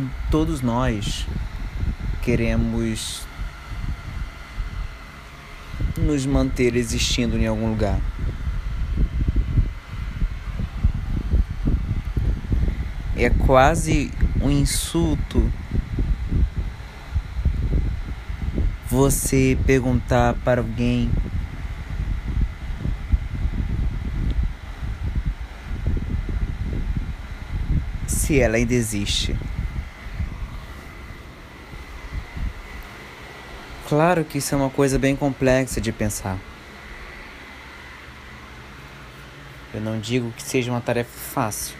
to todos nós queremos nos manter existindo em algum lugar. É quase um insulto você perguntar para alguém se ela ainda existe. Claro que isso é uma coisa bem complexa de pensar. Eu não digo que seja uma tarefa fácil,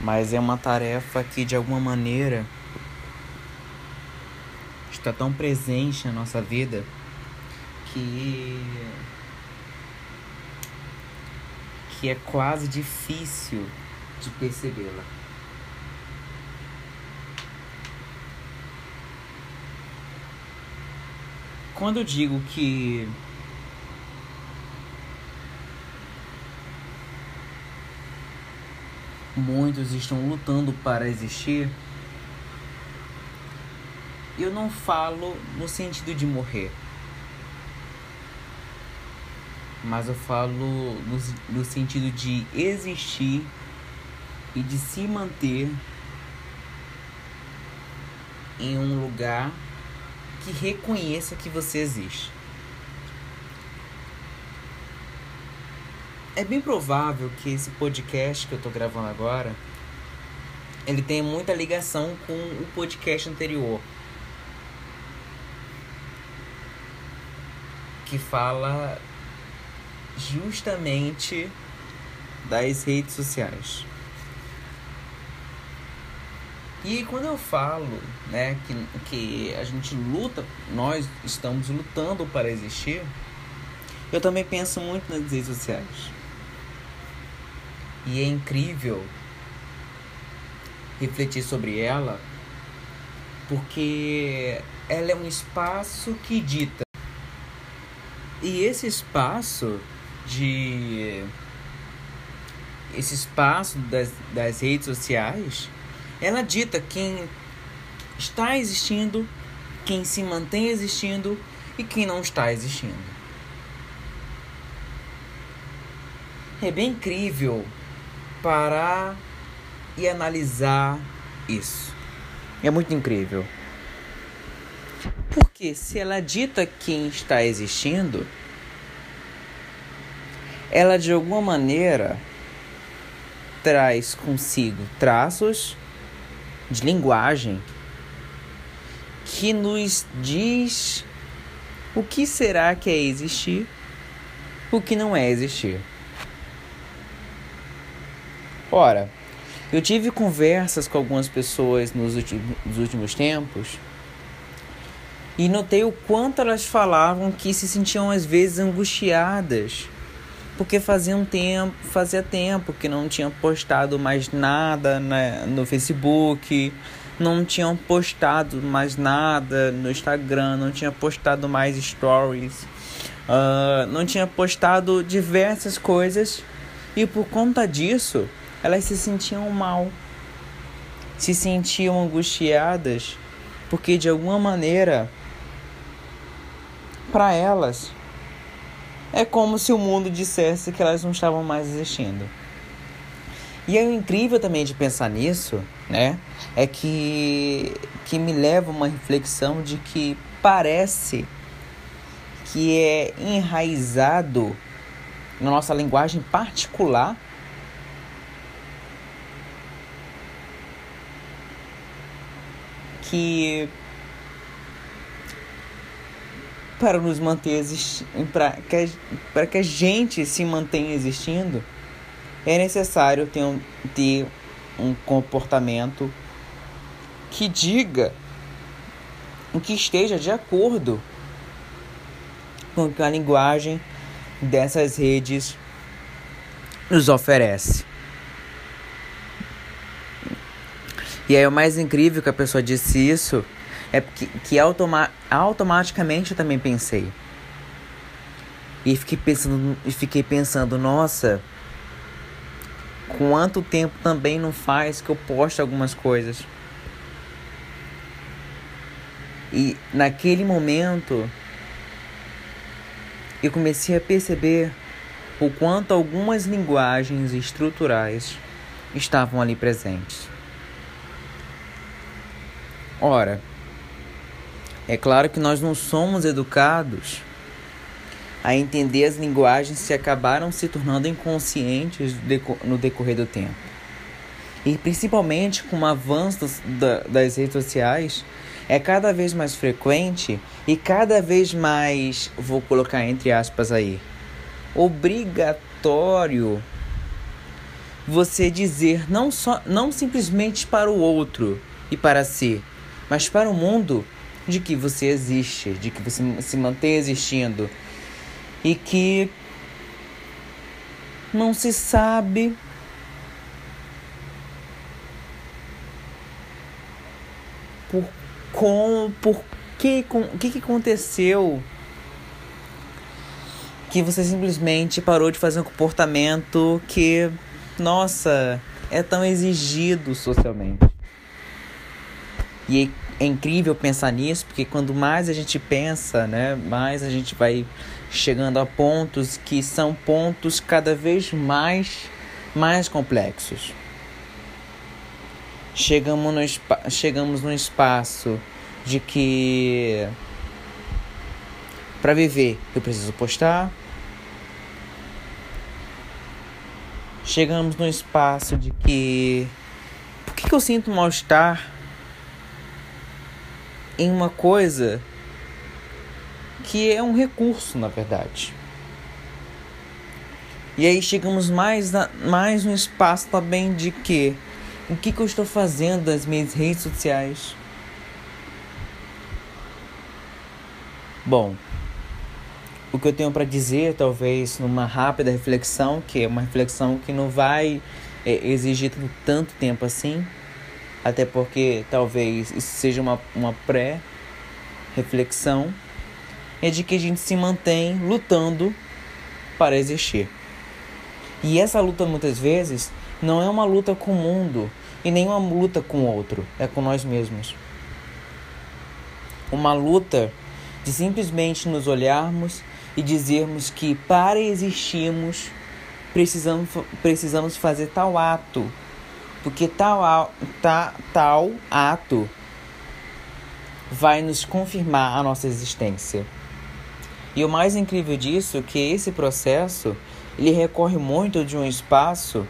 mas é uma tarefa que de alguma maneira está tão presente na nossa vida que que é quase difícil de percebê-la. Quando eu digo que muitos estão lutando para existir, eu não falo no sentido de morrer. Mas eu falo no, no sentido de existir e de se manter em um lugar que reconheça que você existe. É bem provável que esse podcast que eu tô gravando agora ele tenha muita ligação com o podcast anterior. Que fala justamente das redes sociais. E quando eu falo, né, que, que a gente luta, nós estamos lutando para existir, eu também penso muito nas redes sociais. E é incrível refletir sobre ela, porque ela é um espaço que dita. E esse espaço de esse espaço das, das redes sociais ela dita quem está existindo, quem se mantém existindo e quem não está existindo. É bem incrível parar e analisar isso. É muito incrível. Porque se ela dita quem está existindo, ela de alguma maneira traz consigo traços de linguagem que nos diz o que será que é existir, o que não é existir. Ora, eu tive conversas com algumas pessoas nos últimos, tempos e notei o quanto elas falavam que se sentiam às vezes angustiadas porque fazia um tempo, fazia tempo que não tinham postado mais nada né, no Facebook, não tinham postado mais nada no Instagram, não tinha postado mais stories, uh, não tinha postado diversas coisas. E por conta disso elas se sentiam mal, se sentiam angustiadas. Porque de alguma maneira para elas é como se o mundo dissesse que elas não estavam mais existindo. E é incrível também de pensar nisso, né? É que, que me leva a uma reflexão de que parece que é enraizado na nossa linguagem particular que para nos manter para que, para que a gente se mantenha existindo, é necessário ter um, ter um comportamento que diga que esteja de acordo com a linguagem dessas redes nos oferece. E aí o mais incrível que a pessoa disse isso é que, que automa automaticamente eu também pensei. E fiquei pensando, e fiquei pensando, nossa, quanto tempo também não faz que eu posto algumas coisas. E naquele momento eu comecei a perceber o quanto algumas linguagens estruturais estavam ali presentes. Ora, é claro que nós não somos educados a entender as linguagens que acabaram se tornando inconscientes no decorrer do tempo. E principalmente com o avanço das redes sociais, é cada vez mais frequente e cada vez mais, vou colocar entre aspas aí, obrigatório você dizer não só não simplesmente para o outro e para si, mas para o mundo de que você existe, de que você se mantém existindo. E que não se sabe por com por que com o que, que aconteceu que você simplesmente parou de fazer um comportamento que nossa é tão exigido socialmente e é incrível pensar nisso, porque quando mais a gente pensa, né, mais a gente vai chegando a pontos que são pontos cada vez mais mais complexos. Chegamos no, chegamos num espaço de que para viver eu preciso postar. Chegamos num espaço de que por que, que eu sinto mal-estar em uma coisa que é um recurso, na verdade. E aí chegamos mais, na, mais no espaço também de que o que, que eu estou fazendo nas minhas redes sociais. Bom, o que eu tenho para dizer, talvez numa rápida reflexão, que é uma reflexão que não vai é, exigir tanto tempo assim, até porque talvez isso seja uma, uma pré-reflexão, é de que a gente se mantém lutando para existir. E essa luta muitas vezes não é uma luta com o mundo e nem uma luta com o outro, é com nós mesmos. Uma luta de simplesmente nos olharmos e dizermos que para existirmos precisamos, precisamos fazer tal ato porque tal, ta, tal ato vai nos confirmar a nossa existência. E o mais incrível disso é que esse processo ele recorre muito de um espaço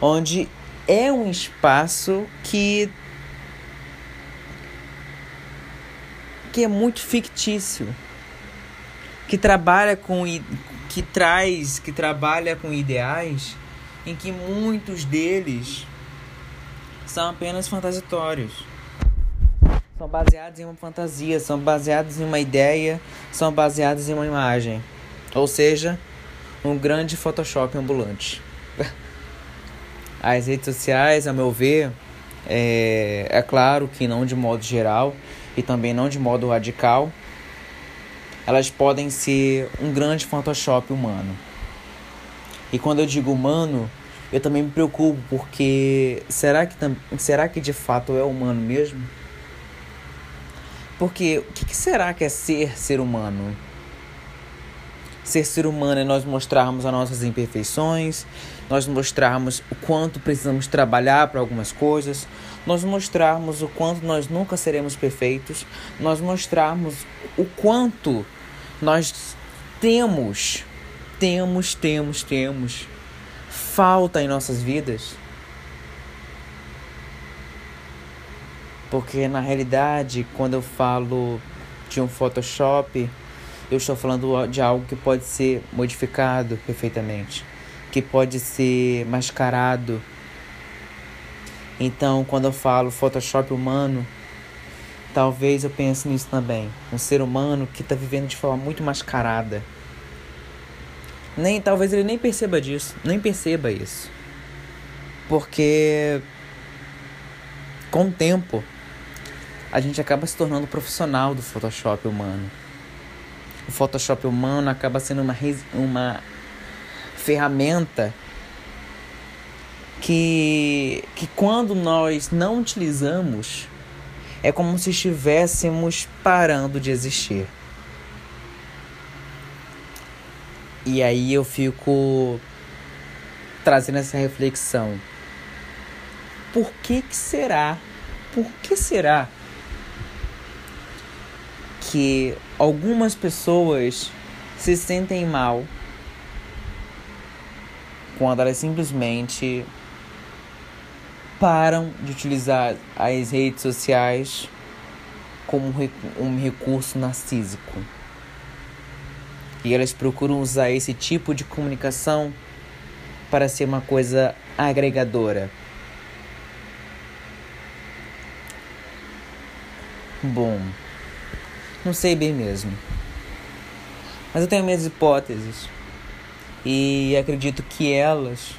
onde é um espaço que que é muito fictício, que trabalha com que traz, que trabalha com ideais em que muitos deles são apenas fantasitórios. São baseados em uma fantasia, são baseados em uma ideia, são baseados em uma imagem. Ou seja, um grande Photoshop ambulante. As redes sociais, a meu ver, é, é claro que não de modo geral e também não de modo radical, elas podem ser um grande Photoshop humano. E quando eu digo humano, eu também me preocupo porque será que, será que de fato é humano mesmo? Porque o que, que será que é ser ser humano? Ser ser humano é nós mostrarmos as nossas imperfeições, nós mostrarmos o quanto precisamos trabalhar para algumas coisas, nós mostrarmos o quanto nós nunca seremos perfeitos, nós mostrarmos o quanto nós temos, temos, temos, temos falta em nossas vidas. Porque na realidade, quando eu falo de um Photoshop, eu estou falando de algo que pode ser modificado perfeitamente, que pode ser mascarado. Então, quando eu falo Photoshop humano, talvez eu pense nisso também. Um ser humano que está vivendo de forma muito mascarada nem talvez ele nem perceba disso, nem perceba isso. Porque com o tempo a gente acaba se tornando profissional do Photoshop humano. O Photoshop humano acaba sendo uma, uma ferramenta que, que quando nós não utilizamos, é como se estivéssemos parando de existir. E aí eu fico trazendo essa reflexão. Por que que será? Por que será que algumas pessoas se sentem mal quando elas simplesmente param de utilizar as redes sociais como um recurso narcísico. E elas procuram usar esse tipo de comunicação para ser uma coisa agregadora. Bom, não sei bem mesmo. Mas eu tenho minhas hipóteses. E acredito que elas,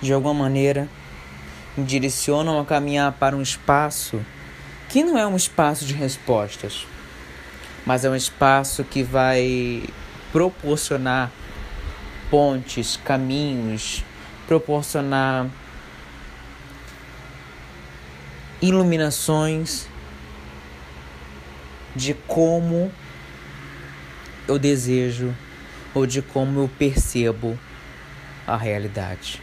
de alguma maneira, me direcionam a caminhar para um espaço que não é um espaço de respostas, mas é um espaço que vai proporcionar pontes, caminhos, proporcionar iluminações de como eu desejo ou de como eu percebo a realidade.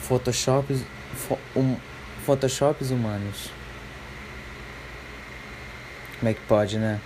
Photoshops, um, Photoshops humanos. Como é que pode, né?